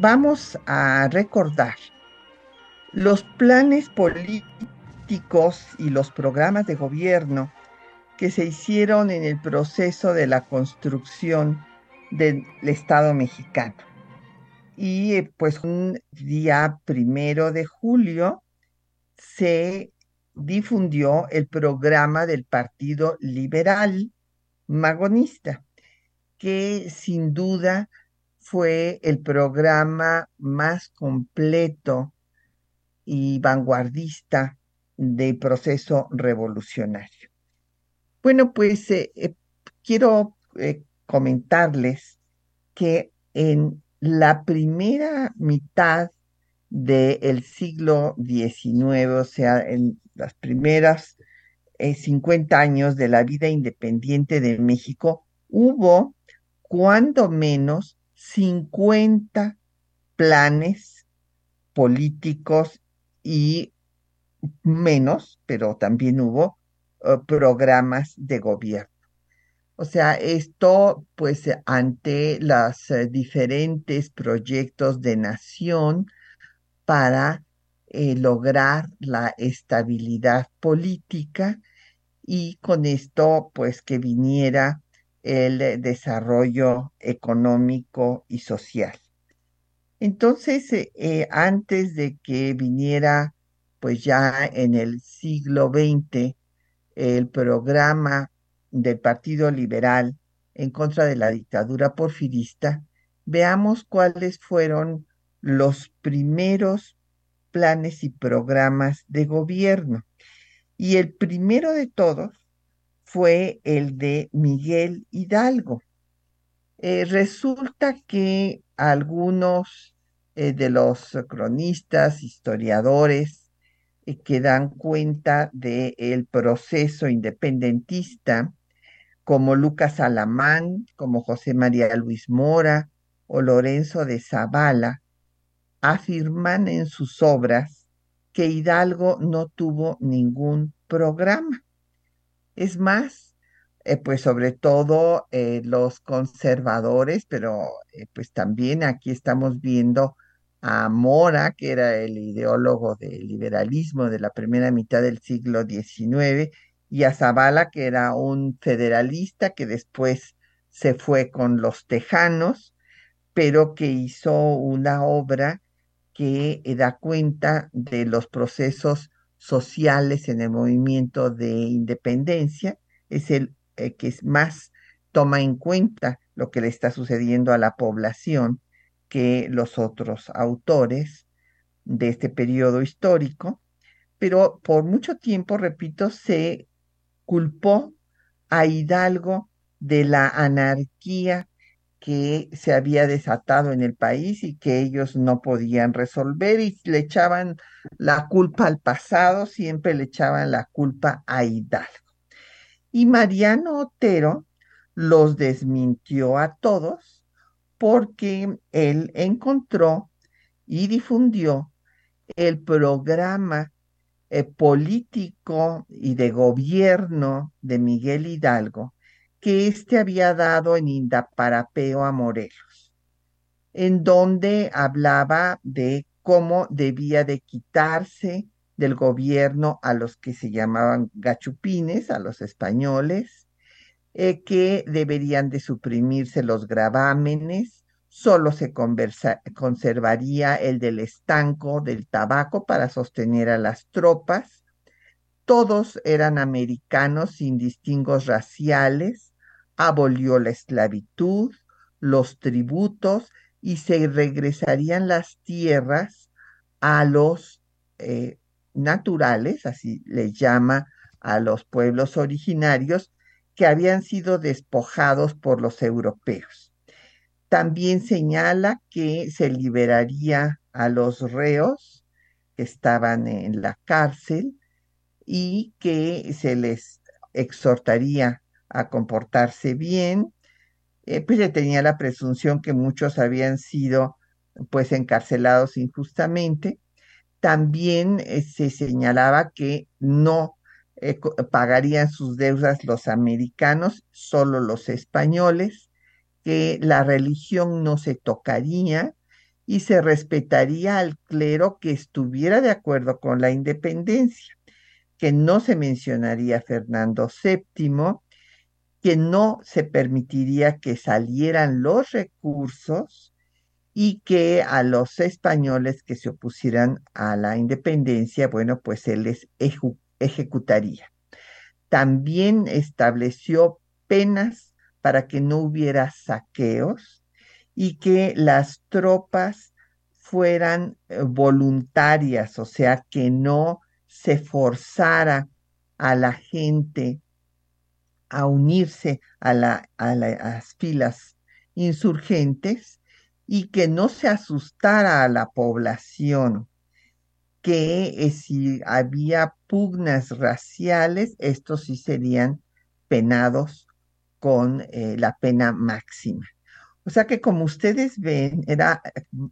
Vamos a recordar los planes políticos y los programas de gobierno que se hicieron en el proceso de la construcción del Estado mexicano. Y eh, pues un día primero de julio se difundió el programa del Partido Liberal Magonista, que sin duda fue el programa más completo y vanguardista del proceso revolucionario. Bueno, pues eh, eh, quiero eh, comentarles que en la primera mitad del siglo XIX, o sea, en las primeras 50 eh, años de la vida independiente de México, hubo cuando menos 50 planes políticos y menos, pero también hubo eh, programas de gobierno. O sea, esto pues ante los eh, diferentes proyectos de nación para eh, lograr la estabilidad política y con esto pues que viniera el desarrollo económico y social. Entonces, eh, eh, antes de que viniera pues ya en el siglo XX el programa del Partido Liberal en contra de la dictadura porfirista, veamos cuáles fueron los primeros planes y programas de gobierno. Y el primero de todos fue el de Miguel Hidalgo. Eh, resulta que algunos eh, de los cronistas, historiadores, eh, que dan cuenta del proceso independentista, como Lucas Alamán, como José María Luis Mora o Lorenzo de Zavala, afirman en sus obras que Hidalgo no tuvo ningún programa. Es más, eh, pues sobre todo eh, los conservadores, pero eh, pues también aquí estamos viendo a Mora, que era el ideólogo del liberalismo de la primera mitad del siglo XIX, y a Zavala, que era un federalista que después se fue con los tejanos, pero que hizo una obra que da cuenta de los procesos sociales en el movimiento de independencia, es el eh, que más toma en cuenta lo que le está sucediendo a la población que los otros autores de este periodo histórico, pero por mucho tiempo, repito, se culpó a Hidalgo de la anarquía que se había desatado en el país y que ellos no podían resolver y le echaban la culpa al pasado, siempre le echaban la culpa a Hidalgo. Y Mariano Otero los desmintió a todos porque él encontró y difundió el programa eh, político y de gobierno de Miguel Hidalgo que éste había dado en Indaparapeo a Morelos, en donde hablaba de cómo debía de quitarse del gobierno a los que se llamaban gachupines, a los españoles, eh, que deberían de suprimirse los gravámenes, solo se conservaría el del estanco del tabaco para sostener a las tropas, todos eran americanos sin distingos raciales, abolió la esclavitud, los tributos y se regresarían las tierras a los eh, naturales, así le llama a los pueblos originarios, que habían sido despojados por los europeos. También señala que se liberaría a los reos que estaban en la cárcel y que se les exhortaría a comportarse bien, eh, pues se tenía la presunción que muchos habían sido pues encarcelados injustamente. También eh, se señalaba que no eh, pagarían sus deudas los americanos, solo los españoles, que la religión no se tocaría y se respetaría al clero que estuviera de acuerdo con la independencia, que no se mencionaría Fernando VII, que no se permitiría que salieran los recursos y que a los españoles que se opusieran a la independencia, bueno, pues él les ejecutaría. También estableció penas para que no hubiera saqueos y que las tropas fueran eh, voluntarias, o sea, que no se forzara a la gente a unirse a, las filas insurgentes y que no se asustara a la población, que eh, si había pugnas raciales, estos sí serían penados con eh, la pena máxima. O sea que como ustedes ven, era,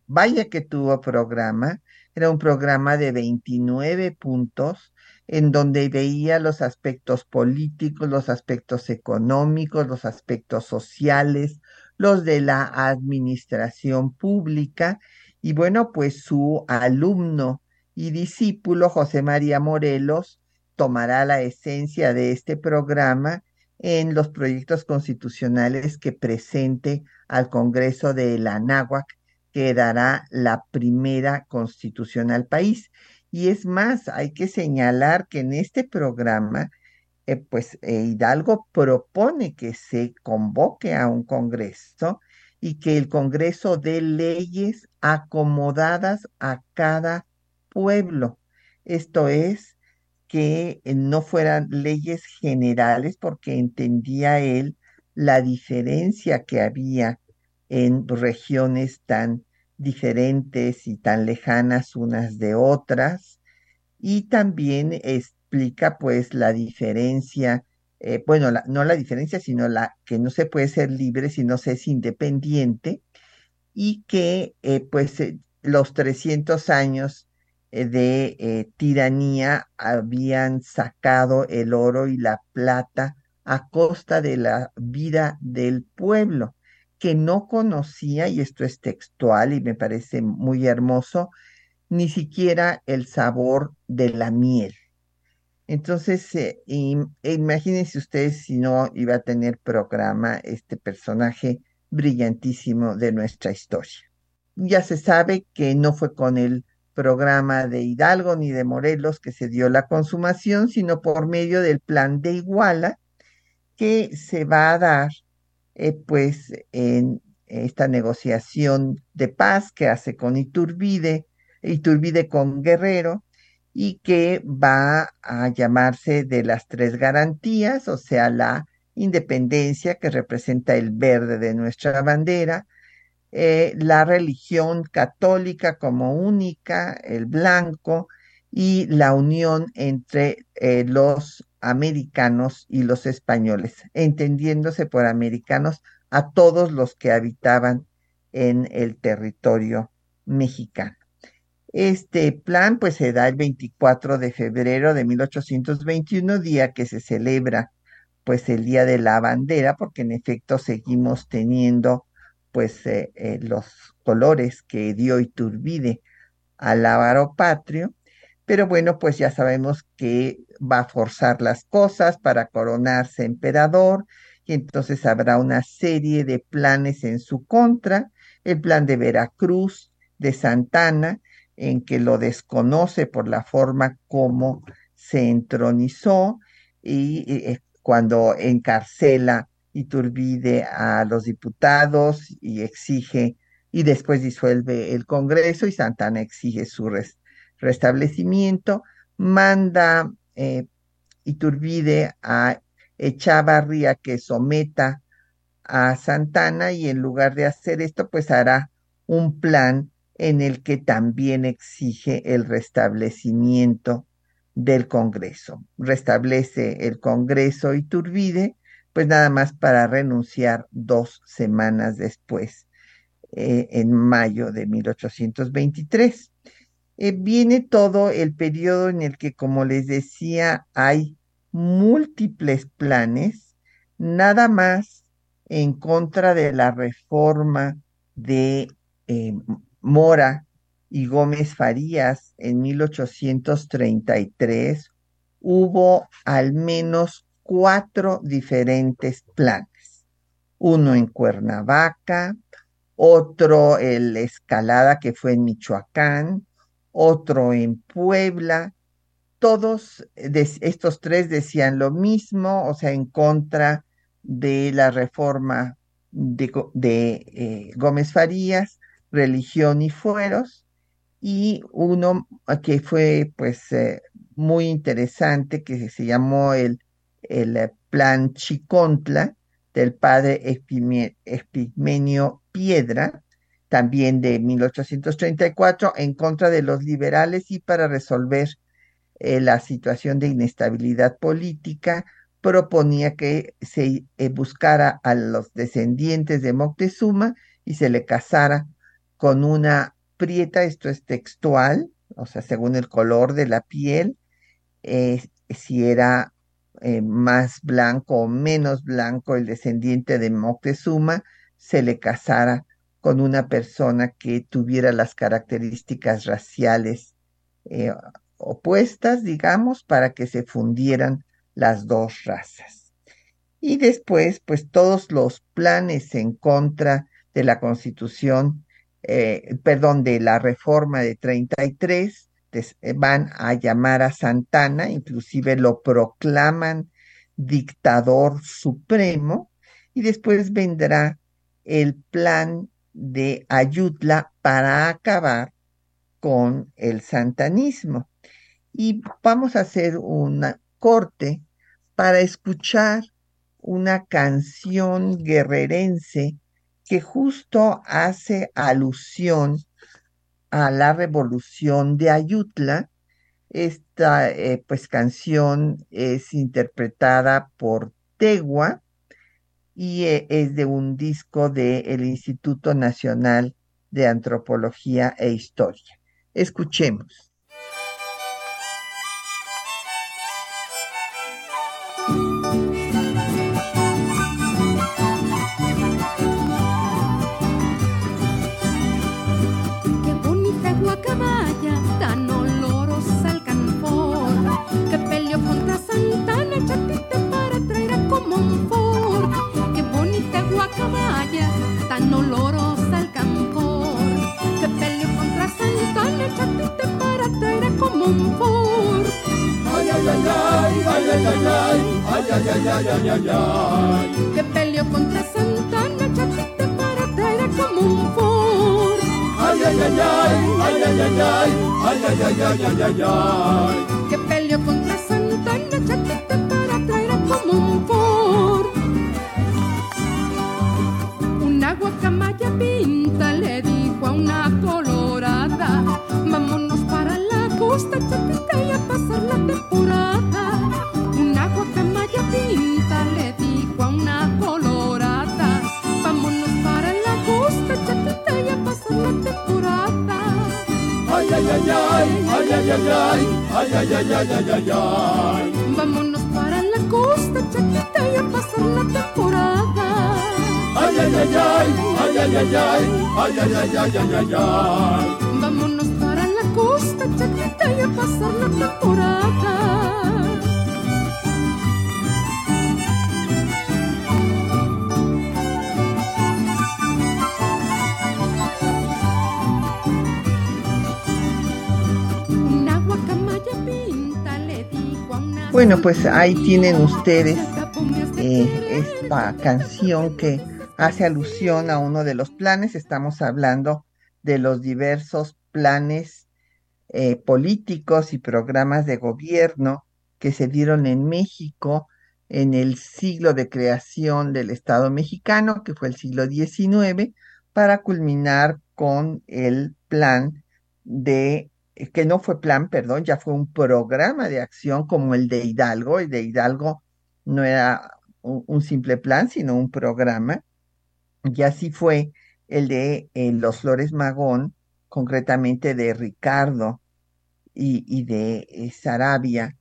vaya que tuvo programa, era un programa de 29 puntos en donde veía los aspectos políticos, los aspectos económicos, los aspectos sociales, los de la administración pública. Y bueno, pues su alumno y discípulo, José María Morelos, tomará la esencia de este programa en los proyectos constitucionales que presente al Congreso de la Anáhuac, que dará la primera constitución al país. Y es más, hay que señalar que en este programa, eh, pues eh, Hidalgo propone que se convoque a un Congreso y que el Congreso dé leyes acomodadas a cada pueblo. Esto es, que no fueran leyes generales porque entendía él la diferencia que había en regiones tan diferentes y tan lejanas unas de otras, y también explica pues la diferencia, eh, bueno, no la diferencia, sino la que no se puede ser libre si no se es independiente, y que eh, pues eh, los 300 años de tiranía habían sacado el oro y la plata a costa de la vida del pueblo que no conocía, y esto es textual y me parece muy hermoso, ni siquiera el sabor de la miel. Entonces, eh, imagínense ustedes si no iba a tener programa este personaje brillantísimo de nuestra historia. Ya se sabe que no fue con el programa de Hidalgo ni de Morelos que se dio la consumación, sino por medio del plan de Iguala que se va a dar eh, pues en esta negociación de paz que hace con Iturbide, Iturbide con Guerrero, y que va a llamarse de las tres garantías, o sea, la independencia que representa el verde de nuestra bandera, eh, la religión católica como única, el blanco, y la unión entre eh, los americanos y los españoles, entendiéndose por americanos a todos los que habitaban en el territorio mexicano. Este plan pues se da el 24 de febrero de 1821, día que se celebra pues el Día de la Bandera, porque en efecto seguimos teniendo pues eh, eh, los colores que dio Iturbide al ávaro patrio, pero bueno, pues ya sabemos que va a forzar las cosas para coronarse emperador y entonces habrá una serie de planes en su contra, el plan de Veracruz, de Santana, en que lo desconoce por la forma como se entronizó y, eh, cuando encarcela Iturbide a los diputados y exige y después disuelve el Congreso y Santana exige su restablecimiento, manda eh, Iturbide a Echavarría que someta a Santana y en lugar de hacer esto, pues hará un plan en el que también exige el restablecimiento del Congreso. Restablece el Congreso Iturbide, pues nada más para renunciar dos semanas después, eh, en mayo de 1823. Eh, viene todo el periodo en el que, como les decía, hay múltiples planes, nada más en contra de la reforma de eh, Mora y Gómez Farías en 1833, hubo al menos cuatro diferentes planes. Uno en Cuernavaca, otro en la Escalada que fue en Michoacán, otro en Puebla. Todos estos tres decían lo mismo, o sea, en contra de la reforma de, eh, Gómez Farías, religión y fueros, y uno que fue pues eh, muy interesante, que se llamó el, el eh, Plan Chicontla del padre Epigmenio Piedra, también de 1834, en contra de los liberales y para resolver la situación de inestabilidad política, proponía que se buscara a los descendientes de Moctezuma y se le casara con una prieta, esto es textual, o sea, según el color de la piel, eh, si era eh, más blanco o menos blanco el descendiente de Moctezuma, se le casara con una persona que tuviera las características raciales eh, opuestas, digamos, para que se fundieran las dos razas. Y después, pues todos los planes en contra de la constitución eh, perdón, de la reforma de 33, eh, van a llamar a Santana, inclusive lo proclaman dictador supremo, y después vendrá el plan de Ayutla para acabar con el santanismo. Y vamos a hacer un corte para escuchar una canción guerrerense que justo hace alusión a la revolución de Ayutla. Esta eh, pues canción es interpretada por Tegua y eh, es de un disco del Instituto Nacional de Antropología e Historia. Escuchemos. Ay, ay, ay, ay, Que peleó contra Santana, chatita para traer como un Ford. Ay, ay, ay, ay, ay, ay, ay, ay, ay, ay, ay, ay, ay, ay, ay. Que peleó contra Santana, chatita para traer como un Ford. Una guacamaya pinta le dijo a una Vámonos para la costa, chaquita, y a pasar la temporada. Ay, ay, ay, ay, ay, ay, ay, ay, ay, ay, ay, ay, ay, ay, ay. Vámonos para la costa, chaquita, y a pasar la temporada. Bueno, pues ahí tienen ustedes eh, esta canción que hace alusión a uno de los planes. Estamos hablando de los diversos planes eh, políticos y programas de gobierno que se dieron en México en el siglo de creación del Estado mexicano, que fue el siglo XIX, para culminar con el plan de, que no fue plan, perdón, ya fue un programa de acción como el de Hidalgo. El de Hidalgo no era un, simple plan, sino un programa. Y así fue el de eh, los Flores Magón, concretamente de Ricardo y, de eh, Sarabia,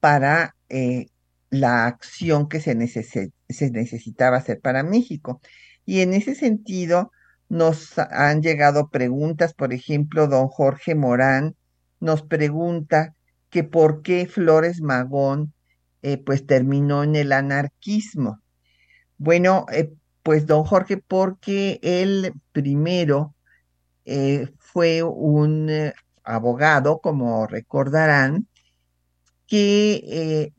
para eh, la acción que se necesitaba hacer para México. Y en ese sentido, nos han llegado preguntas, por ejemplo, don Jorge Morán nos pregunta que por qué Flores Magón eh, pues terminó en el anarquismo. Bueno, eh, pues don Jorge, porque él primero eh, fue un abogado, como recordarán, que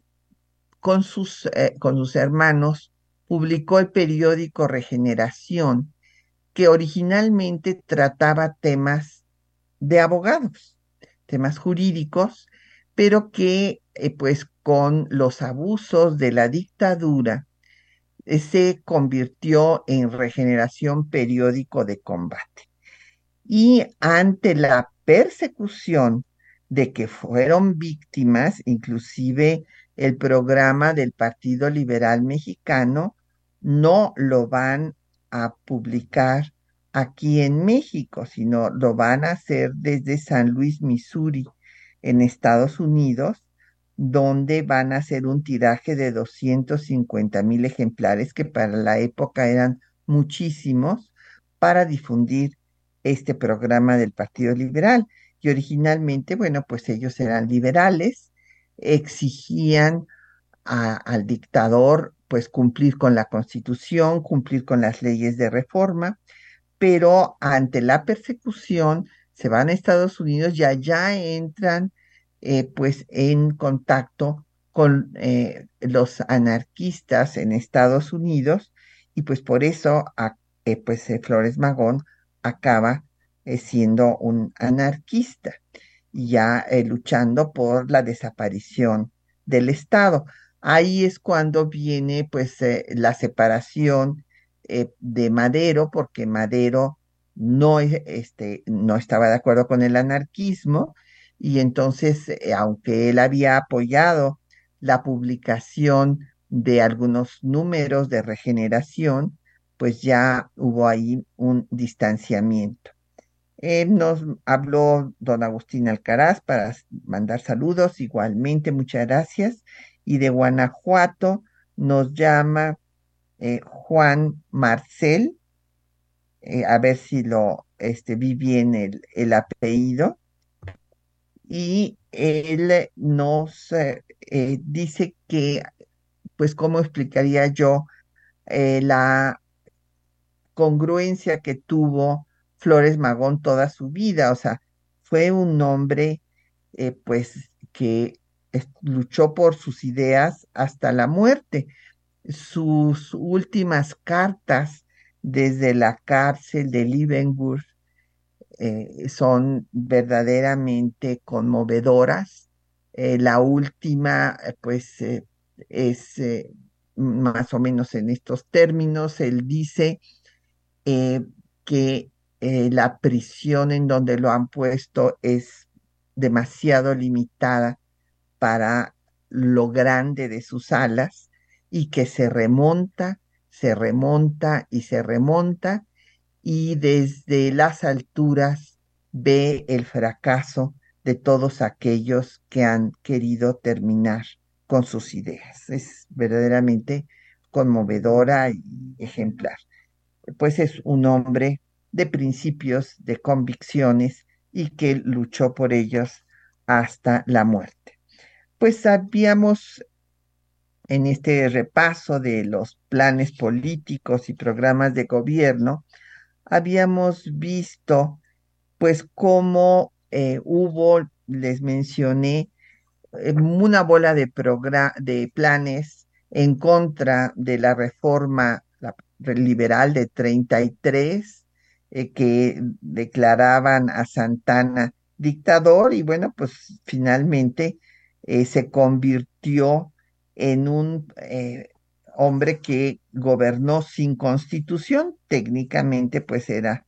con, sus, con sus hermanos publicó el periódico Regeneración, que originalmente trataba temas de abogados, temas jurídicos, pero que eh, pues con los abusos de la dictadura eh, se convirtió en regeneración periódico de combate. Y ante la persecución de que fueron víctimas, inclusive el programa del Partido Liberal Mexicano, no lo van a publicar aquí en México, sino lo van a hacer desde San Luis, Missouri, en Estados Unidos, donde van a hacer un tiraje de 250 mil ejemplares, que para la época eran muchísimos, para difundir este programa del Partido Liberal. Y originalmente, bueno, pues ellos eran liberales, exigían al dictador pues cumplir con la constitución, cumplir con las leyes de reforma, pero ante la persecución se van a Estados Unidos y allá entran eh, pues en contacto con eh, los anarquistas en Estados Unidos y pues por eso eh, pues Flores Magón acaba siendo un anarquista ya luchando por la desaparición del Estado ahí es cuando viene pues eh, la separación eh, de Madero, porque Madero no, este, no estaba de acuerdo con el anarquismo y entonces, eh, aunque él había apoyado la publicación de algunos números de regeneración, pues ya hubo ahí un distanciamiento. nos habló don Agustín Alcaraz para mandar saludos, igualmente, muchas gracias y de Guanajuato nos llama eh, Juan Marcel, eh, a ver si lo este, vi bien el, el apellido, y él nos eh, dice que, pues, ¿cómo explicaría yo la congruencia que tuvo Flores Magón toda su vida? O sea, fue un hombre, pues, que luchó por sus ideas hasta la muerte. Sus últimas cartas desde la cárcel de Liebenburg eh, son verdaderamente conmovedoras. Eh, la última, pues, eh, es más o menos en estos términos. Él dice que la prisión en donde lo han puesto es demasiado limitada para lo grande de sus alas y que se remonta, se remonta y se remonta y desde las alturas ve el fracaso de todos aquellos que han querido terminar con sus ideas. Es verdaderamente conmovedora y ejemplar. Pues es un hombre de principios, de convicciones y que luchó por ellos hasta la muerte pues habíamos en este repaso de los planes políticos y programas de gobierno, habíamos visto pues cómo eh, hubo, les mencioné, eh, una bola de, planes en contra de la reforma liberal de 33, eh, que declaraban a Santana dictador y bueno, pues finalmente eh, se convirtió en un eh, hombre que gobernó sin constitución, técnicamente pues era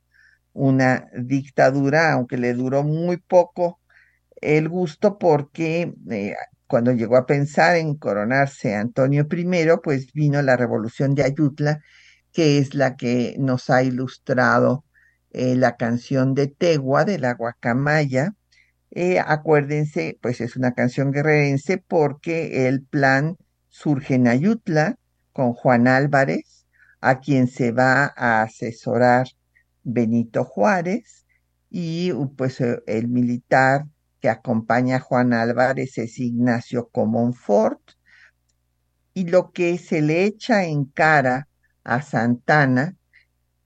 una dictadura, aunque le duró muy poco el gusto porque eh, cuando llegó a pensar en coronarse Antonio I, pues vino la revolución de Ayutla, que es la que nos ha ilustrado la canción de Tegua de la Guacamaya. Eh, acuérdense, pues es una canción guerrerense porque el plan surge en Ayutla con Juan Álvarez, a quien se va a asesorar Benito Juárez, y pues el militar que acompaña a Juan Álvarez es Ignacio Comonfort, y lo que se le echa en cara a Santana,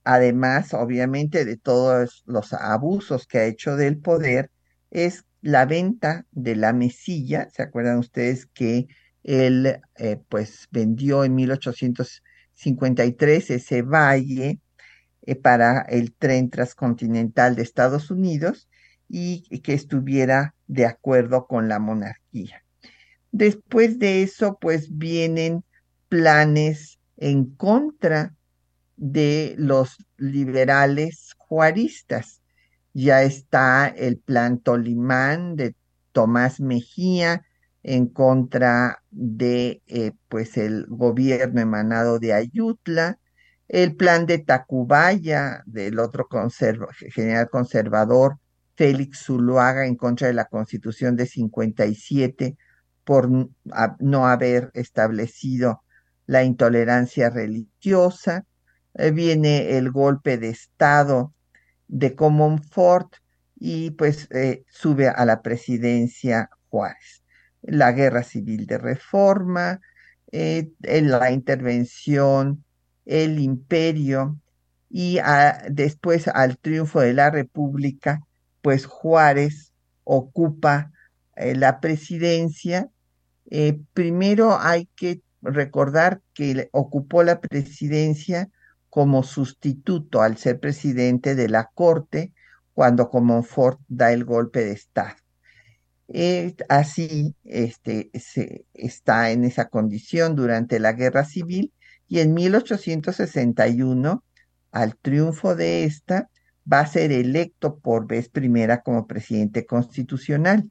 además obviamente de todos los abusos que ha hecho del poder, es la venta de la mesilla. ¿Se acuerdan ustedes que él eh, pues vendió en 1853 ese valle eh, para el tren transcontinental de Estados Unidos y que estuviera de acuerdo con la monarquía. Después de eso, pues vienen planes en contra de los liberales juaristas. Ya está el plan Tolimán de Tomás Mejía en contra de eh, pues el gobierno emanado de Ayutla, el plan de Tacubaya del otro general conservador Félix Zuluaga en contra de la constitución de 57 por no haber establecido la intolerancia religiosa, eh, viene el golpe de Estado de Comonfort y pues eh, sube a la presidencia Juárez. La guerra civil de reforma, eh, la intervención, el imperio y después al triunfo de la república, pues Juárez ocupa la presidencia. primero hay que recordar que ocupó la presidencia como sustituto al ser presidente de la Corte cuando Comonfort da el golpe de Estado. así este, se, está en esa condición durante la Guerra Civil y en 1861, al triunfo de esta, va a ser electo por vez primera como presidente constitucional.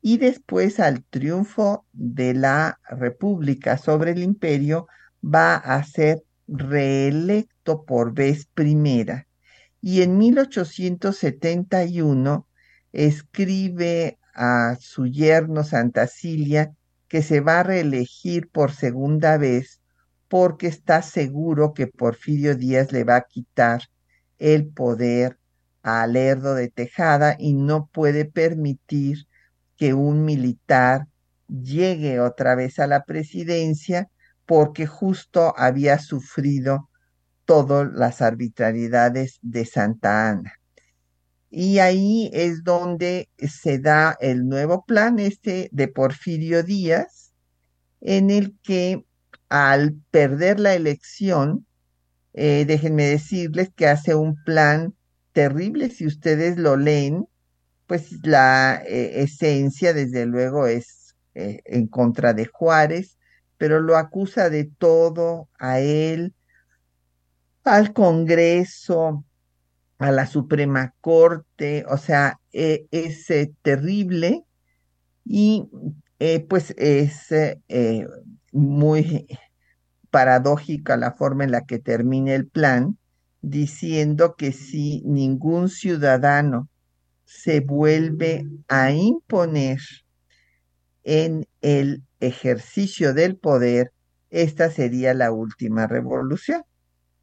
Y después, al triunfo de la República sobre el imperio, va a ser reelecto por vez primera. Y en 1871 escribe a su yerno Santa Cilia que se va a reelegir por segunda vez porque está seguro que Porfirio Díaz le va a quitar el poder a Lerdo de Tejada y no puede permitir que un militar llegue otra vez a la presidencia porque justo había sufrido todas las arbitrariedades de Santa Ana. Y ahí es donde se da el nuevo plan este de Porfirio Díaz, en el que al perder la elección, eh, déjenme decirles que hace un plan terrible, si ustedes lo leen, pues la eh, esencia desde luego es eh, en contra de Juárez, pero lo acusa de todo a él, al Congreso, a la Suprema Corte, o sea, e, es eh, terrible y eh, pues es eh, muy paradójica la forma en la que termina el plan, diciendo que si ningún ciudadano se vuelve a imponer en el ejercicio del poder, esta sería la última revolución.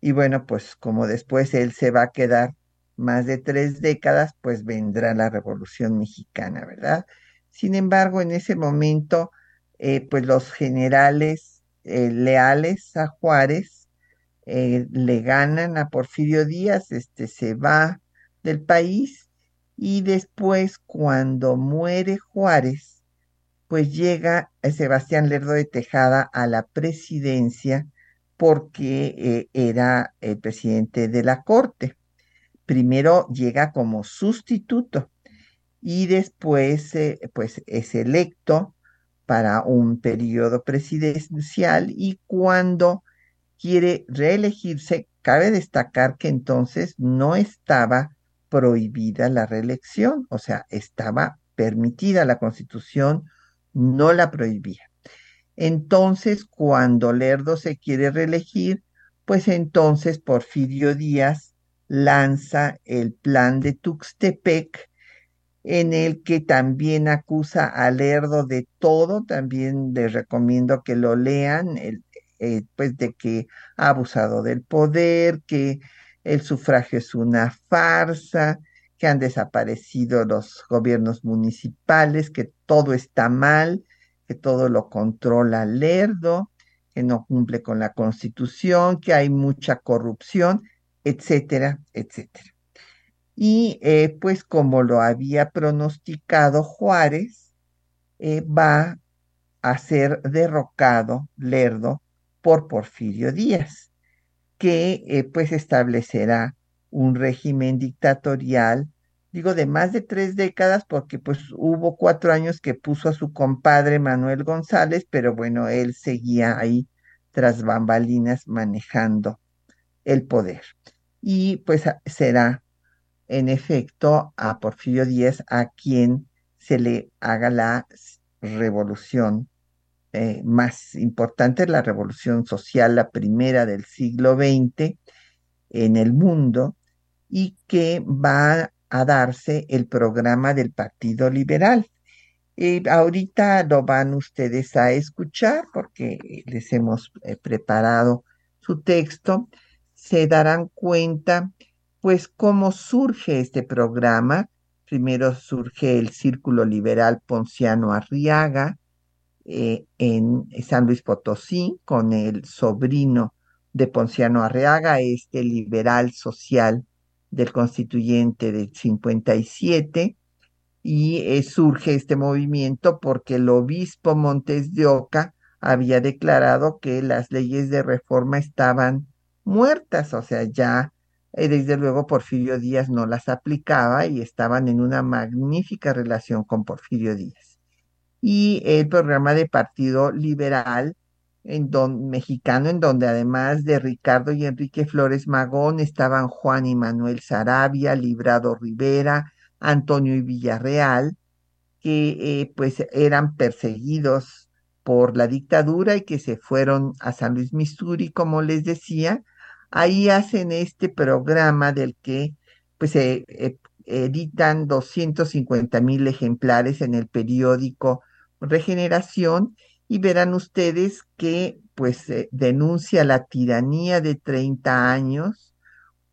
Y bueno, pues como después él se va a quedar más de tres décadas, pues vendrá la revolución mexicana, ¿verdad? Sin embargo, en ese momento, eh, pues los generales eh, leales a Juárez eh, le ganan a Porfirio Díaz, este se va del país y después cuando muere Juárez, pues llega Sebastián Lerdo de Tejada a la presidencia porque eh, era el presidente de la Corte. Primero llega como sustituto y después eh, pues es electo para un periodo presidencial y cuando quiere reelegirse, cabe destacar que entonces no estaba prohibida la reelección, o sea, estaba permitida, la constitución no la prohibía. Entonces, cuando Lerdo se quiere reelegir, pues entonces Porfirio Díaz lanza el plan de Tuxtepec, en el que también acusa a Lerdo de todo, también les recomiendo que lo lean, eh, pues de que ha abusado del poder, que el sufragio es una farsa, que han desaparecido los gobiernos municipales, que todo está mal, que todo lo controla Lerdo, que no cumple con la constitución, que hay mucha corrupción, etcétera, etcétera. Y eh, pues como lo había pronosticado Juárez, eh, va a ser derrocado Lerdo por Porfirio Díaz, que eh, pues establecerá un régimen dictatorial, digo, de más de tres décadas, porque pues hubo cuatro años que puso a su compadre Manuel González, pero bueno, él seguía ahí tras bambalinas manejando el poder. Y pues será en efecto a Porfirio Díaz a quien se le haga la revolución eh, más importante, la revolución social, la primera del siglo XX en el mundo, y que va a darse el programa del Partido Liberal. Y ahorita lo van ustedes a escuchar porque les hemos eh, preparado su texto. Se darán cuenta, pues, cómo surge este programa. Primero surge el Círculo Liberal Ponciano Arriaga eh, en San Luis Potosí con el sobrino de Ponciano Arriaga, este liberal social del constituyente del 57 y eh, surge este movimiento porque el obispo Montes de Oca había declarado que las leyes de reforma estaban muertas, o sea, ya eh, desde luego Porfirio Díaz no las aplicaba y estaban en una magnífica relación con Porfirio Díaz. Y el programa de Partido Liberal en don, mexicano, en donde además de Ricardo y Enrique Flores Magón estaban Juan y Manuel Sarabia, Librado Rivera, Antonio y Villarreal, que eh, pues eran perseguidos por la dictadura y que se fueron a San Luis, Missouri, como les decía. Ahí hacen este programa del que pues se eh, editan 250 mil ejemplares en el periódico Regeneración y verán ustedes que pues denuncia la tiranía de 30 años,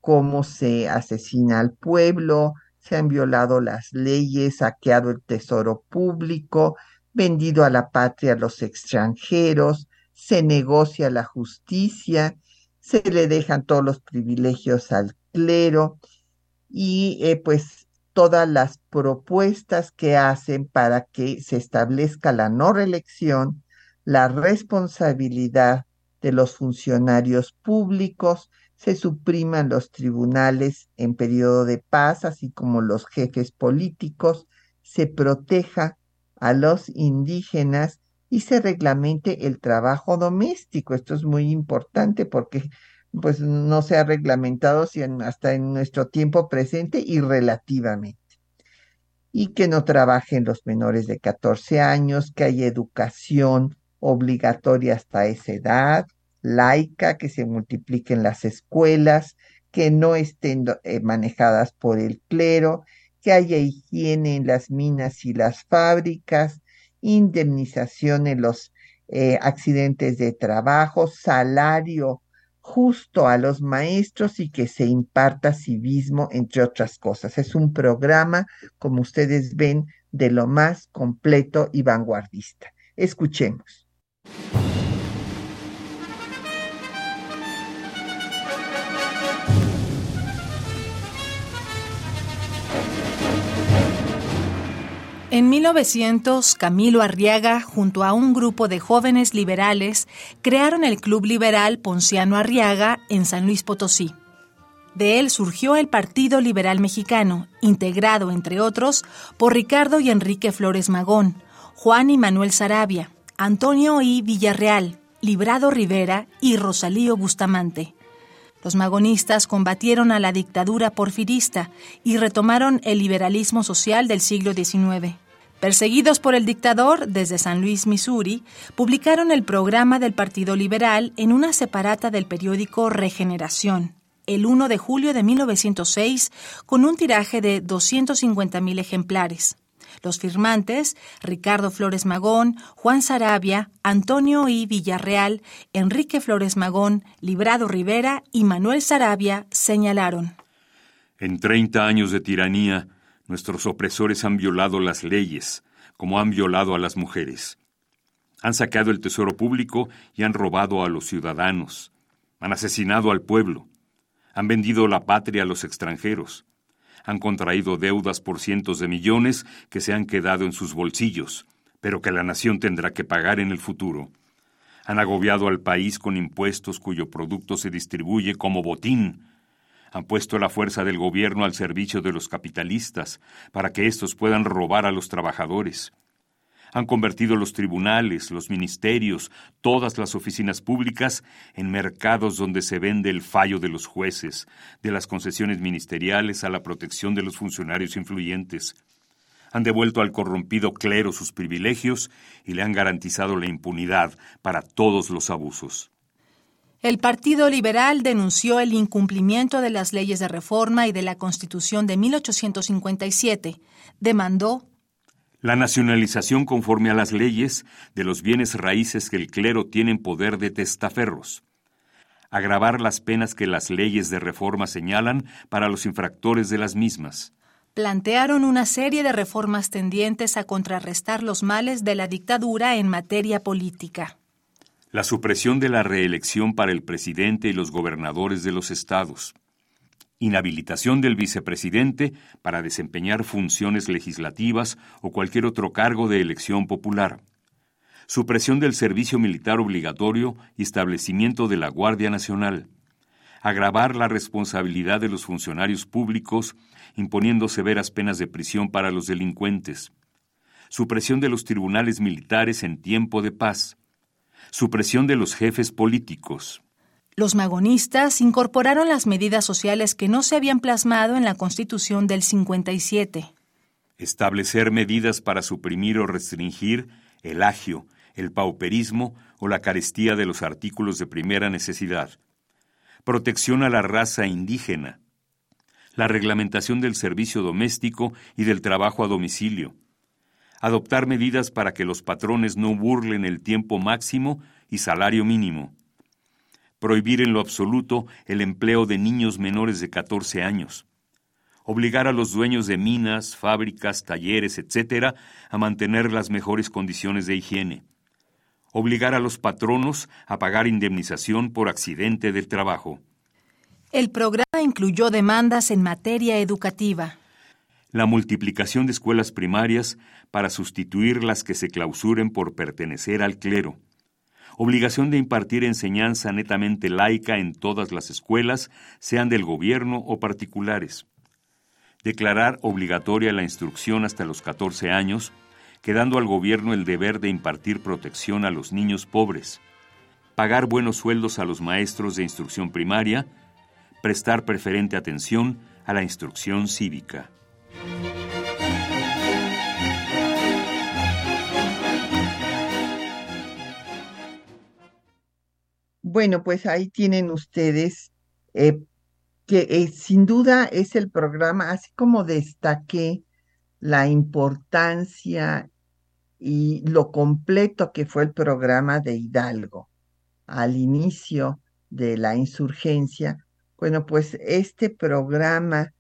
cómo se asesina al pueblo, se han violado las leyes, saqueado el tesoro público, vendido a la patria a los extranjeros, se negocia la justicia, se le dejan todos los privilegios al clero y eh, pues todas las propuestas que hacen para que se establezca la no reelección, la responsabilidad de los funcionarios públicos, se supriman los tribunales en periodo de paz, así como los jefes políticos, se proteja a los indígenas y se reglamente el trabajo doméstico. Esto es muy importante porque pues no se ha reglamentado hasta en nuestro tiempo presente y relativamente. Y que no trabajen los menores de 14 años, que haya educación obligatoria hasta esa edad, laica, que se multipliquen las escuelas, que no estén eh, manejadas por el clero, que haya higiene en las minas y las fábricas, indemnización en los eh, accidentes de trabajo, salario justo a los maestros y que se imparta civismo, entre otras cosas. Es un programa, como ustedes ven, de lo más completo y vanguardista. Escuchemos. En 1900, Camilo Arriaga, junto a un grupo de jóvenes liberales, crearon el Club Liberal Ponciano Arriaga en San Luis Potosí. De él surgió el Partido Liberal Mexicano, integrado, entre otros, por Ricardo y Enrique Flores Magón, Juan y Manuel Sarabia, Antonio I. Villarreal, Librado Rivera y Rosalío Bustamante. Los magonistas combatieron a la dictadura porfirista y retomaron el liberalismo social del siglo XIX. Perseguidos por el dictador desde San Luis, Missouri, publicaron el programa del Partido Liberal en una separata del periódico Regeneración, el 1 de julio de 1906, con un tiraje de 250.000 ejemplares. Los firmantes, Ricardo Flores Magón, Juan Sarabia, Antonio I. Villarreal, Enrique Flores Magón, Librado Rivera y Manuel Sarabia, señalaron. En 30 años de tiranía, Nuestros opresores han violado las leyes, como han violado a las mujeres. Han saqueado el tesoro público y han robado a los ciudadanos. Han asesinado al pueblo. Han vendido la patria a los extranjeros. Han contraído deudas por cientos de millones que se han quedado en sus bolsillos, pero que la nación tendrá que pagar en el futuro. Han agobiado al país con impuestos cuyo producto se distribuye como botín han puesto la fuerza del gobierno al servicio de los capitalistas para que éstos puedan robar a los trabajadores. Han convertido los tribunales, los ministerios, todas las oficinas públicas en mercados donde se vende el fallo de los jueces, de las concesiones ministeriales a la protección de los funcionarios influyentes. Han devuelto al corrompido clero sus privilegios y le han garantizado la impunidad para todos los abusos. El Partido Liberal denunció el incumplimiento de las leyes de reforma y de la Constitución de 1857. Demandó la nacionalización conforme a las leyes de los bienes raíces que el clero tiene en poder de testaferros. Agravar las penas que las leyes de reforma señalan para los infractores de las mismas. Plantearon una serie de reformas tendientes a contrarrestar los males de la dictadura en materia política la supresión de la reelección para el presidente y los gobernadores de los estados, inhabilitación del vicepresidente para desempeñar funciones legislativas o cualquier otro cargo de elección popular, supresión del servicio militar obligatorio y establecimiento de la Guardia Nacional, agravar la responsabilidad de los funcionarios públicos imponiendo severas penas de prisión para los delincuentes, supresión de los tribunales militares en tiempo de paz, supresión de los jefes políticos. Los magonistas incorporaron las medidas sociales que no se habían plasmado en la Constitución del 57. Establecer medidas para suprimir o restringir el agio, el pauperismo o la carestía de los artículos de primera necesidad. Protección a la raza indígena. La reglamentación del servicio doméstico y del trabajo a domicilio adoptar medidas para que los patrones no burlen el tiempo máximo y salario mínimo, prohibir en lo absoluto el empleo de niños menores de 14 años, obligar a los dueños de minas, fábricas, talleres, etc., a mantener las mejores condiciones de higiene, obligar a los patronos a pagar indemnización por accidente del trabajo. El programa incluyó demandas en materia educativa la multiplicación de escuelas primarias para sustituir las que se clausuren por pertenecer al clero, obligación de impartir enseñanza netamente laica en todas las escuelas, sean del gobierno o particulares, declarar obligatoria la instrucción hasta los 14 años, quedando al gobierno el deber de impartir protección a los niños pobres, pagar buenos sueldos a los maestros de instrucción primaria, prestar preferente atención a la instrucción cívica. Bueno, pues ahí tienen ustedes eh, que eh, sin duda es el programa, así como destaqué la importancia y lo completo que fue el programa de Hidalgo al inicio de la insurgencia. Bueno, pues este programa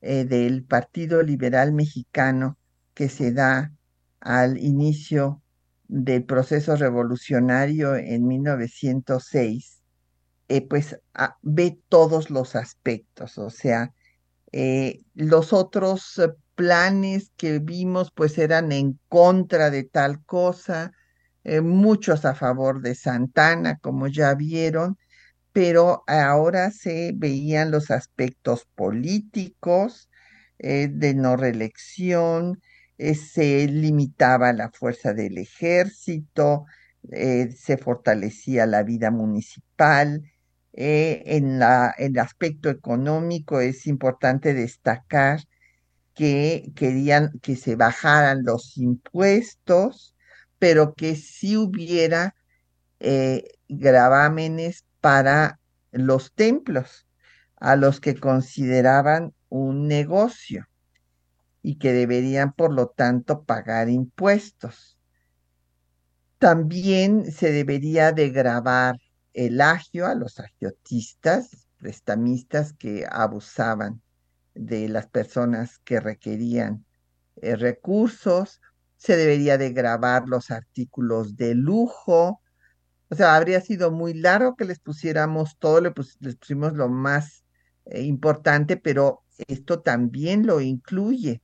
eh, del Partido Liberal Mexicano que se da al inicio del proceso revolucionario en 1906, eh, pues ve todos los aspectos, o sea, eh, los otros planes que vimos pues eran en contra de tal cosa, muchos a favor de Santana, como ya vieron, pero ahora se veían los aspectos políticos, eh, de no reelección, eh, se limitaba la fuerza del ejército, eh, se fortalecía la vida municipal. Eh, en, la, el aspecto económico es importante destacar que querían que se bajaran los impuestos, pero que sí hubiera gravámenes para los templos, a los que consideraban un negocio y que deberían, por lo tanto, pagar impuestos. También se debería de grabar el agio a los agiotistas, prestamistas que abusaban de las personas que requerían eh, recursos, se debería de grabar los artículos de lujo, o sea, habría sido muy largo que les pusiéramos todo, les, pusimos lo más eh, importante, pero esto también lo incluye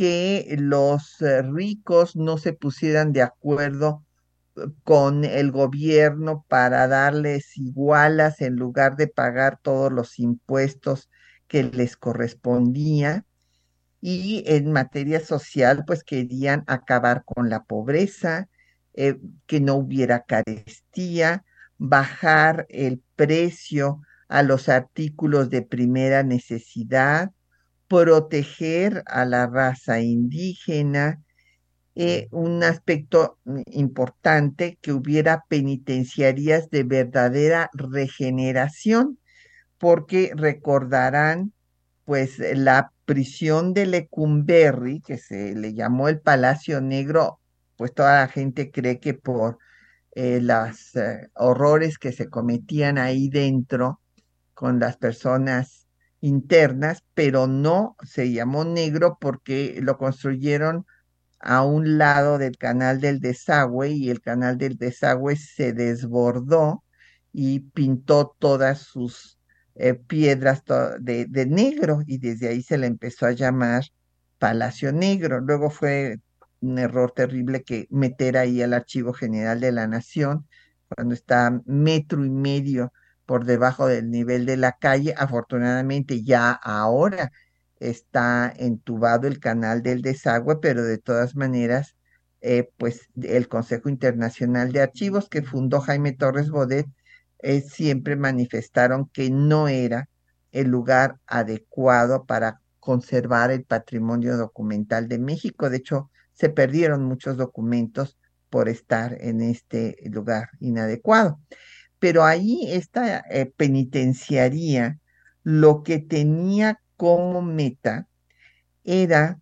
que los eh, ricos no se pusieran de acuerdo eh, con el gobierno para darles igualas en lugar de pagar todos los impuestos que les correspondía. Y en materia social, pues querían acabar con la pobreza, eh, que no hubiera carestía, bajar el precio a los artículos de primera necesidad, proteger a la raza indígena, eh, un aspecto importante que hubiera penitenciarías de verdadera regeneración, porque recordarán pues la prisión de Lecumberri, que se le llamó el Palacio Negro, pues toda la gente cree que por eh, los eh, horrores que se cometían ahí dentro con las personas internas, pero no se llamó negro porque lo construyeron a un lado del canal del desagüe y el canal del desagüe se desbordó y pintó todas sus eh, piedras de, de, negro y desde ahí se le empezó a llamar Palacio Negro. Luego fue un error terrible que meter ahí al Archivo General de la Nación cuando está metro y medio por debajo del nivel de la calle. Afortunadamente ya ahora está entubado el canal del desagüe, pero de todas maneras, eh, pues el Consejo Internacional de Archivos que fundó Jaime Torres Bodet eh, siempre manifestaron que no era el lugar adecuado para conservar el patrimonio documental de México. De hecho, se perdieron muchos documentos por estar en este lugar inadecuado pero ahí esta eh, penitenciaría lo que tenía como meta era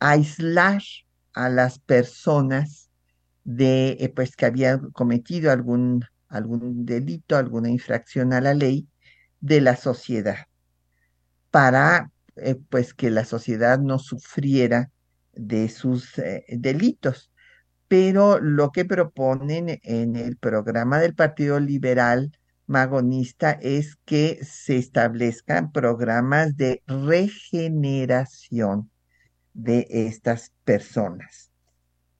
aislar a las personas de eh, pues que habían cometido algún algún delito, alguna infracción a la ley de la sociedad para eh, pues que la sociedad no sufriera de sus delitos pero lo que proponen en el programa del Partido Liberal Magonista es que se establezcan programas de regeneración de estas personas.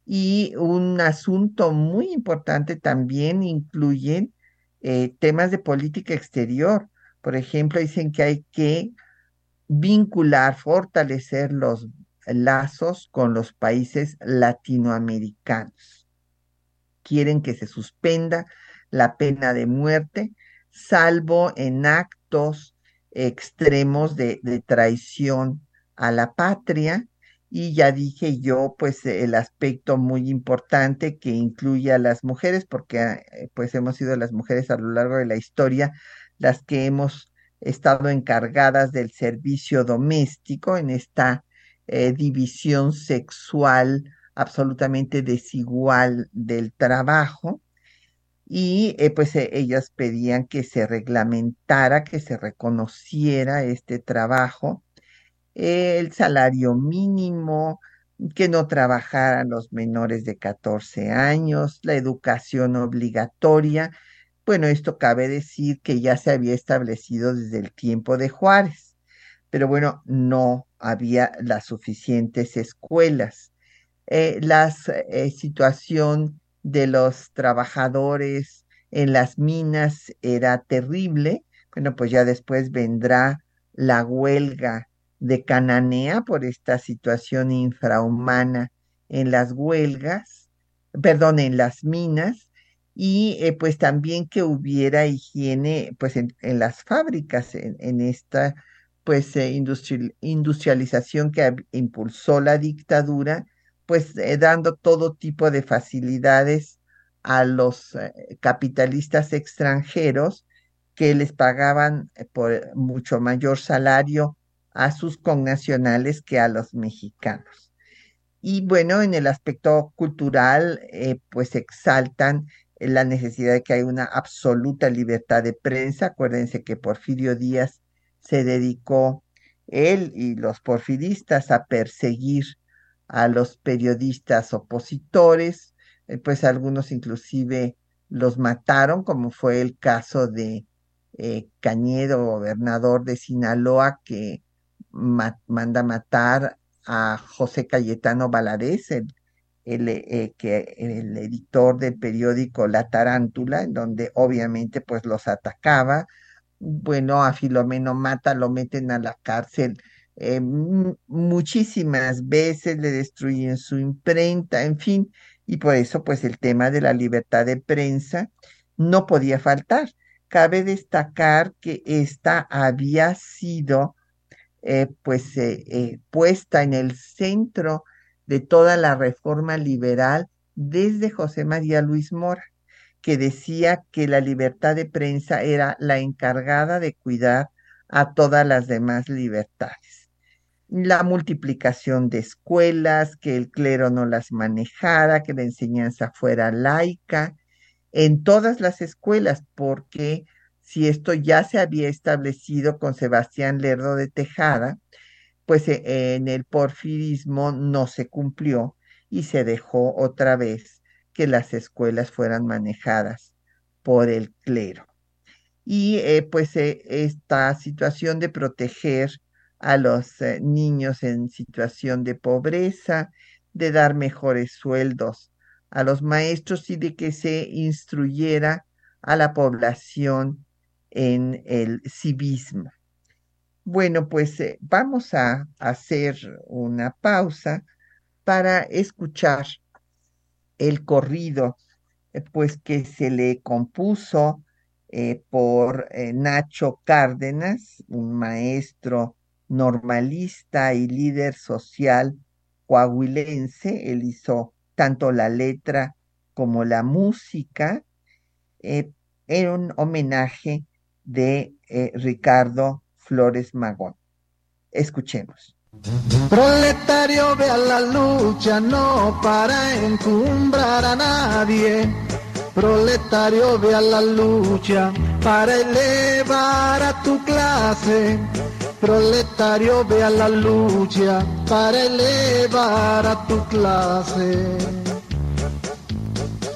Y un asunto muy importante también incluyen eh, temas de política exterior. Por ejemplo, dicen que hay que vincular, fortalecer los lazos con los países latinoamericanos. Quieren que se suspenda la pena de muerte, salvo en actos extremos de, traición a la patria. Y ya dije yo, pues el aspecto muy importante que incluye a las mujeres, porque eh, pues hemos sido las mujeres a lo largo de la historia las que hemos estado encargadas del servicio doméstico en esta eh, división sexual absolutamente desigual del trabajo y eh, pues eh, ellas pedían que se reglamentara, que se reconociera este trabajo, el salario mínimo, que no trabajaran los menores de 14 años, la educación obligatoria. Bueno, esto cabe decir que ya se había establecido desde el tiempo de Juárez, pero bueno, no había las suficientes escuelas. Eh, la eh, situación de los trabajadores en las minas era terrible. Bueno, pues ya después vendrá la huelga de Cananea por esta situación infrahumana en las huelgas, perdón, en las minas, y eh, pues también que hubiera higiene pues en, las fábricas, en, esta pues eh, industrialización que impulsó la dictadura, pues eh, dando todo tipo de facilidades a los capitalistas extranjeros que les pagaban por mucho mayor salario a sus connacionales que a los mexicanos. Y bueno, en el aspecto cultural, eh, pues exaltan la necesidad de que hay una absoluta libertad de prensa. Acuérdense que Porfirio Díaz se dedicó, él y los porfiristas, a perseguir a los periodistas opositores, eh, pues algunos inclusive los mataron, como fue el caso de eh, Cañedo, gobernador de Sinaloa, que manda matar a José Cayetano Valadez, el, eh, que, el editor del periódico La Tarántula, en donde obviamente pues los atacaba. Bueno, a Filomeno Mata lo meten a la cárcel eh, muchísimas veces, le destruyen su imprenta, en fin, y por eso pues el tema de la libertad de prensa no podía faltar. Cabe destacar que esta había sido eh, pues eh, eh, puesta en el centro de toda la reforma liberal desde José María Luis Mora, que decía que la libertad de prensa era la encargada de cuidar a todas las demás libertades. La multiplicación de escuelas, que el clero no las manejara, que la enseñanza fuera laica, en todas las escuelas, porque si esto ya se había establecido con Sebastián Lerdo de Tejada, pues eh, en el porfirismo no se cumplió y se dejó otra vez que las escuelas fueran manejadas por el clero. Y eh, pues eh, esta situación de proteger a los niños en situación de pobreza, de dar mejores sueldos a los maestros y de que se instruyera a la población en el civismo. Bueno, pues eh, vamos a hacer una pausa para escuchar el corrido, eh, pues que se le compuso eh, por Nacho Cárdenas, un maestro normalista y líder social coahuilense. Él hizo tanto la letra como la música en un homenaje de eh, Ricardo Flores Magón. Escuchemos. Proletario ve a la lucha, no para encumbrar a nadie. Proletario ve a la lucha para elevar a tu clase. Proletario ve a la lucha para elevar a tu clase.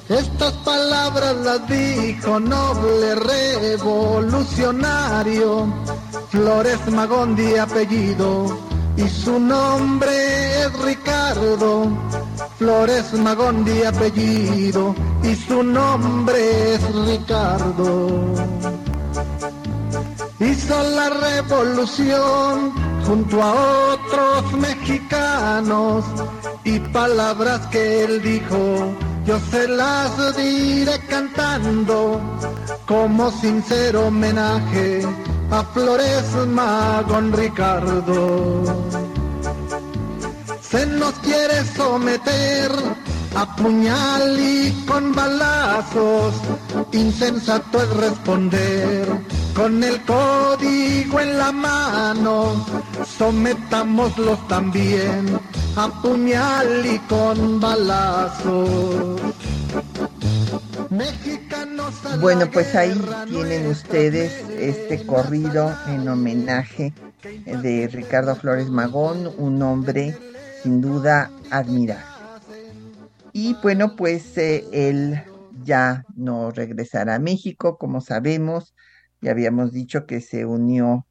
Estas palabras las dijo noble revolucionario, Flores Magón de apellido, y su nombre es Ricardo. Flores Magón de apellido, y su nombre es Ricardo. Hizo la revolución junto a otros mexicanos y palabras que él dijo yo se las diré cantando como sincero homenaje a Flores Magón Ricardo. Se nos quiere someter a puñal y con balazos, insensato es responder con el código en la mano, sometámoslos también a puñal y con balazos. Bueno, pues ahí tienen ustedes este corrido en homenaje de Ricardo Flores Magón, un hombre sin duda admirable. Y bueno, pues eh, él ya no regresará a México, como sabemos, ya habíamos dicho que se unió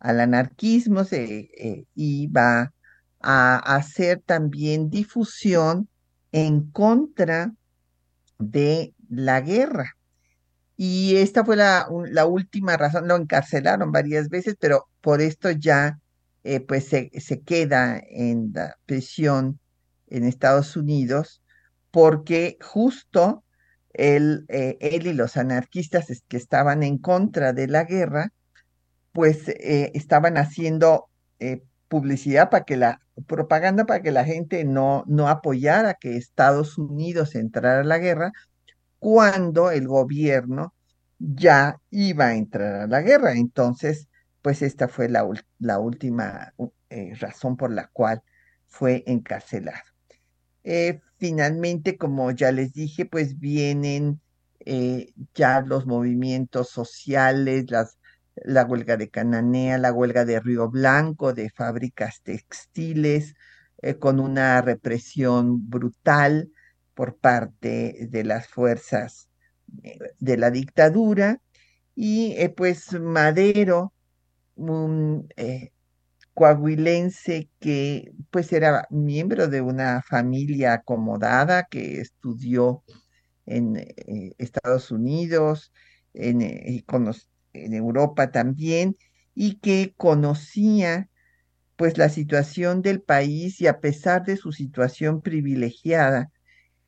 al anarquismo eh, y va a hacer también difusión en contra de la guerra. Y esta fue la, la, última razón, lo encarcelaron varias veces, pero por esto ya eh, pues se, queda en la prisión en Estados Unidos porque justo él, eh, él y los anarquistas que estaban en contra de la guerra, pues estaban haciendo publicidad para que la propaganda para que la gente no, no apoyara que Estados Unidos entrara a la guerra cuando el gobierno ya iba a entrar a la guerra. Entonces, pues esta fue la, última eh, razón por la cual fue encarcelado. Eh, finalmente, como ya les dije, pues vienen eh, ya los movimientos sociales, la huelga de Cananea, la huelga de Río Blanco, de fábricas textiles, con una represión brutal por parte de las fuerzas eh, de la dictadura. Y eh, pues Madero, un coahuilense que pues era miembro de una familia acomodada que estudió en Estados Unidos en, en Europa también, y que conocía pues la situación del país y a pesar de su situación privilegiada,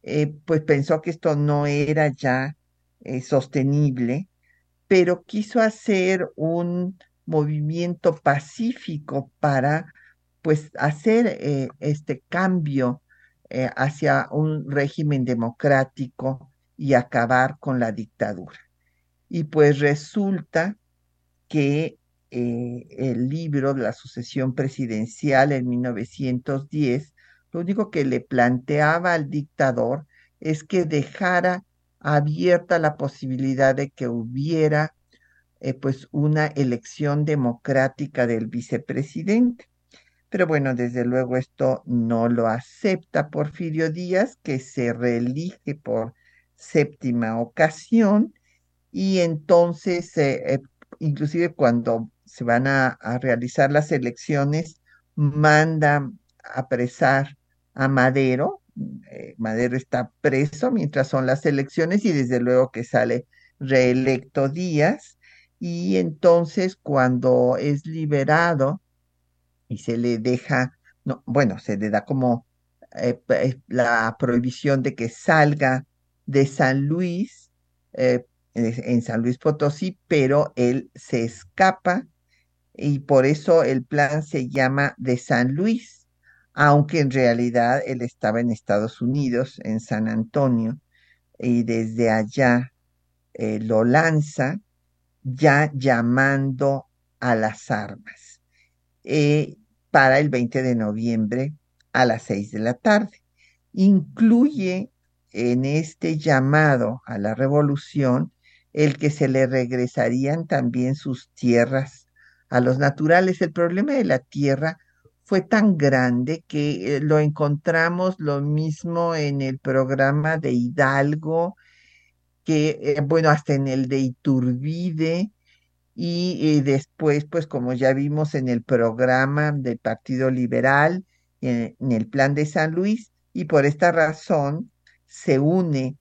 eh, pues pensó que esto no era ya eh, sostenible, pero quiso hacer un movimiento pacífico para pues hacer eh, este cambio hacia un régimen democrático y acabar con la dictadura. Y pues resulta que el libro de la sucesión presidencial en 1910, lo único que le planteaba al dictador es que dejara abierta la posibilidad de que hubiera eh, pues una elección democrática del vicepresidente. Pero bueno, desde luego esto no lo acepta Porfirio Díaz, que se reelige por séptima ocasión y entonces, eh, eh, inclusive cuando se van a, realizar las elecciones, manda apresar a Madero. Eh, Madero está preso mientras son las elecciones y desde luego que sale reelecto Díaz. Y entonces cuando es liberado y se le deja, no, bueno, se le da como la prohibición de que salga de San Luis, en San Luis Potosí, pero él se escapa y por eso el plan se llama de San Luis, aunque en realidad él estaba en Estados Unidos, en San Antonio, y desde allá eh, lo lanza ya llamando a las armas eh, para el 20 de noviembre a las 6 de la tarde. Incluye en este llamado a la revolución el que se le regresarían también sus tierras a los naturales. El problema de la tierra fue tan grande que eh, lo encontramos lo mismo en el programa de Hidalgo, que, eh, bueno, hasta en el de Iturbide, y, después, pues como ya vimos en el programa del Partido Liberal, en el plan de San Luis, y por esta razón se une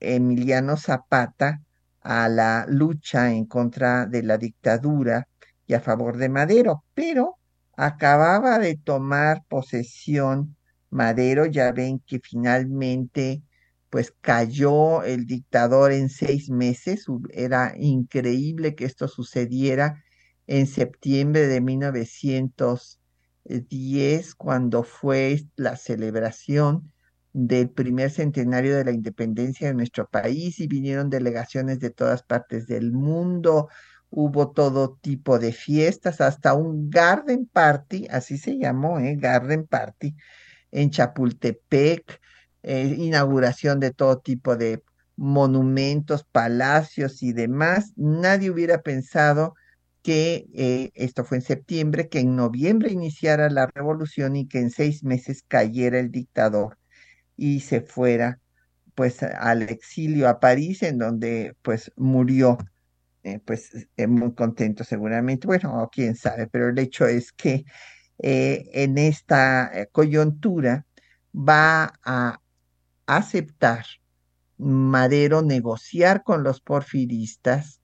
Emiliano Zapata a la lucha en contra de la dictadura y a favor de Madero, pero acababa de tomar posesión Madero, ya ven que finalmente pues cayó el dictador en seis meses, era increíble que esto sucediera en septiembre de 1910, cuando fue la celebración del primer centenario de la independencia de nuestro país y vinieron delegaciones de todas partes del mundo. Hubo todo tipo de fiestas, hasta un garden party, así se llamó, ¿eh? Garden Party, en Chapultepec, eh, inauguración de todo tipo de monumentos, palacios y demás. Nadie hubiera pensado que eh, esto fue en septiembre, que en noviembre iniciara la revolución y que en seis meses cayera el dictador y se fuera pues al exilio a París, en donde pues murió, eh, pues eh, muy contento seguramente, bueno, quién sabe, pero el hecho es que eh, en esta coyuntura va a aceptar Madero negociar con los porfiristas,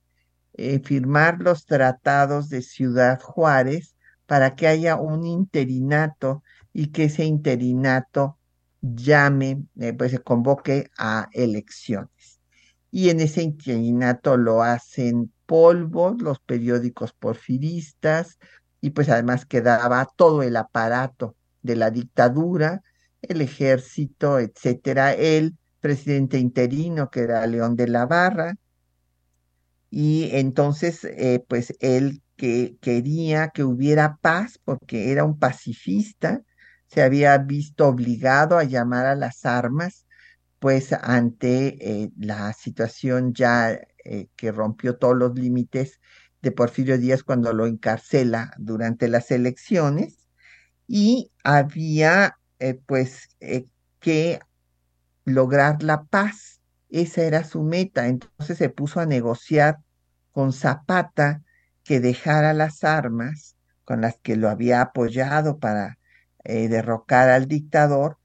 firmar los tratados de Ciudad Juárez para que haya un interinato y que ese interinato llame, eh, pues se convoque a elecciones. Y en ese interinato lo hacen polvos, los periódicos porfiristas, y pues además quedaba todo el aparato de la dictadura, el ejército, etcétera, el presidente interino que era León de la Barra, y entonces eh, pues él que quería que hubiera paz porque era un pacifista, se había visto obligado a llamar a las armas, pues ante eh, la situación ya eh, que rompió todos los límites de Porfirio Díaz cuando lo encarcela durante las elecciones y había eh, pues que lograr la paz. Esa era su meta. Entonces se puso a negociar con Zapata que dejara las armas con las que lo había apoyado para derrocar al dictador,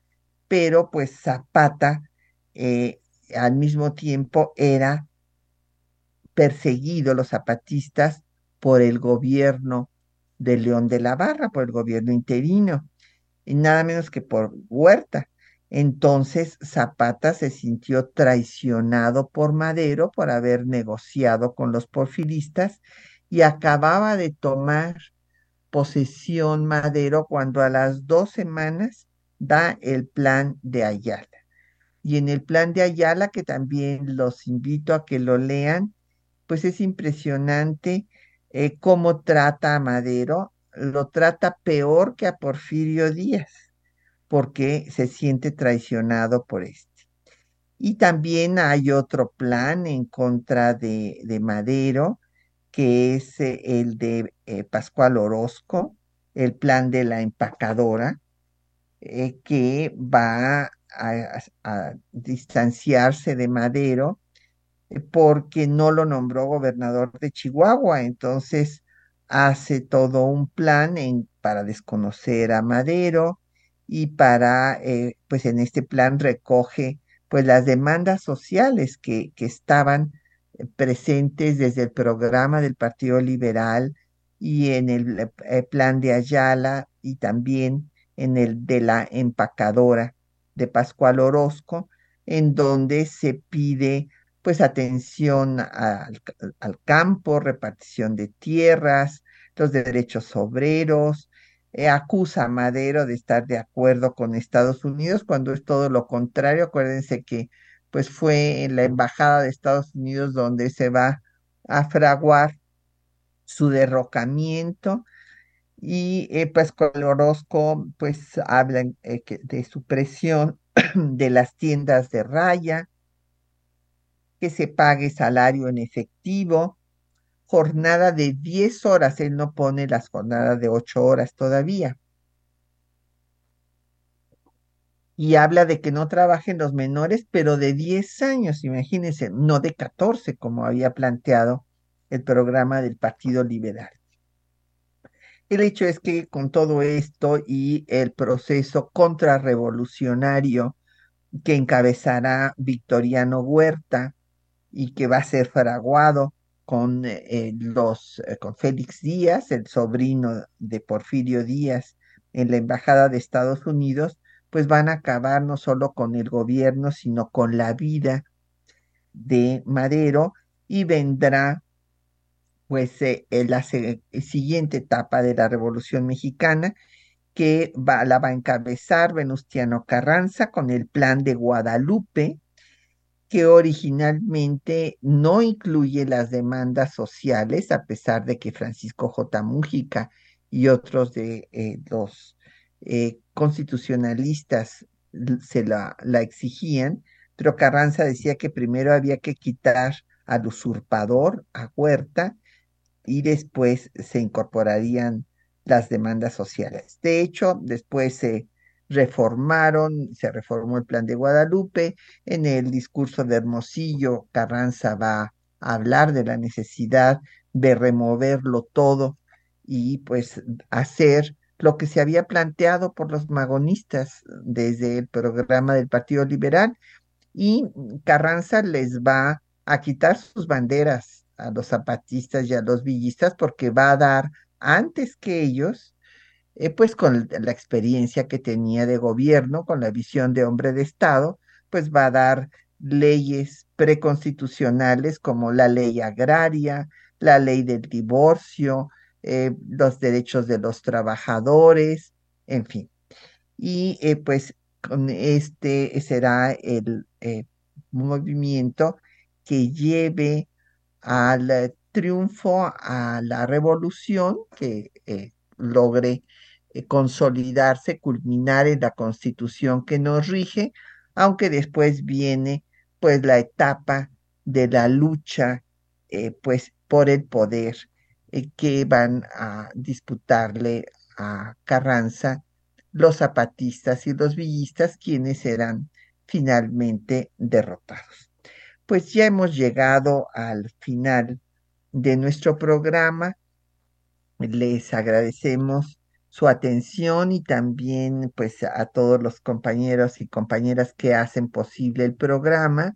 pero pues Zapata eh, al mismo tiempo era perseguido, los zapatistas, por el gobierno de León de la Barra, por el gobierno interino, y nada menos que por Huerta. Entonces Zapata se sintió traicionado por Madero por haber negociado con los porfiristas y acababa de tomar posesión Madero cuando a las dos semanas da el plan de Ayala. Y en el plan de Ayala, que también los invito a que lo lean, pues es impresionante eh, cómo trata a Madero, lo trata peor que a Porfirio Díaz, porque se siente traicionado por este. Y también hay otro plan en contra de, de Madero, que es eh, el de eh, Pascual Orozco, el plan de la empacadora, que va a, distanciarse de Madero porque no lo nombró gobernador de Chihuahua. Entonces hace todo un plan para desconocer a Madero y para, pues en este plan recoge pues las demandas sociales que, estaban presentes desde el programa del Partido Liberal y en el eh, plan de Ayala y también en el de la empacadora de Pascual Orozco, en donde se pide pues atención al, campo, repartición de tierras, los derechos obreros, eh, acusa a Madero de estar de acuerdo con Estados Unidos cuando es todo lo contrario. Acuérdense que pues fue en la Embajada de Estados Unidos donde se va a fraguar su derrocamiento y eh, pues con Orozco pues hablan eh, de su presión de las tiendas de raya, que se pague salario en efectivo, jornada de 10 horas, él no pone las jornadas de 8 horas todavía. y habla de que no trabajen los menores, pero de 10 años, imagínense, no de 14, como había planteado el programa del Partido Liberal. El hecho es que con todo esto y el proceso contrarrevolucionario que encabezará Victoriano Huerta y que va a ser fraguado con eh, los eh, con Félix Díaz, el sobrino de Porfirio Díaz, en la embajada de Estados Unidos, pues van a acabar no solo con el gobierno, sino con la vida de Madero y vendrá pues eh, la siguiente etapa de la Revolución Mexicana que la va a encabezar Venustiano Carranza con el plan de Guadalupe, que originalmente no incluye las demandas sociales, a pesar de que Francisco J. Mújica y otros de eh, los eh, constitucionalistas se la, la exigían, pero Carranza decía que primero había que quitar al usurpador, a Huerta, y después se incorporarían las demandas sociales. De hecho, después se reformaron, se reformó el plan de Guadalupe, en el discurso de Hermosillo, Carranza va a hablar de la necesidad de removerlo todo y pues hacer lo que se había planteado por los magonistas desde el programa del Partido Liberal y Carranza les va a quitar sus banderas a los zapatistas y a los villistas porque va a dar antes que ellos eh, pues con la experiencia que tenía de gobierno, con la visión de hombre de Estado, pues va a dar leyes preconstitucionales como la ley agraria, la ley del divorcio, eh, los derechos de los trabajadores, en fin. Y eh, pues con este será el movimiento que lleve al triunfo a la revolución, que logre eh, consolidarse, culminar en la constitución que nos rige, aunque después viene pues la etapa de la lucha eh, pues por el poder eh, que van a disputarle a Carranza los zapatistas y los villistas, quienes serán finalmente derrotados. Pues ya hemos llegado al final de nuestro programa. Les agradecemos su atención y también pues a todos los compañeros y compañeras que hacen posible el programa.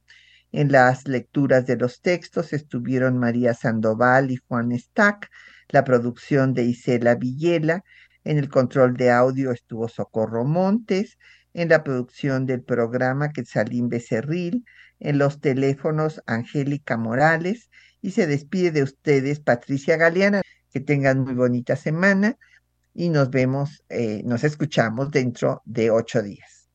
En las lecturas de los textos estuvieron María Sandoval y Juan Stack, la producción de Isela Villela, en el control de audio estuvo Socorro Montes, en la producción del programa Quetzalín Becerril, en los teléfonos Angélica Morales y se despide de ustedes Patricia Galeana. Que tengan muy bonita semana y nos vemos, eh, nos escuchamos dentro de ocho días.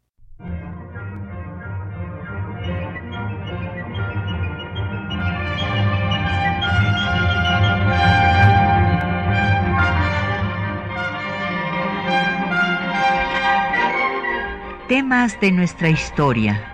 Temas de nuestra historia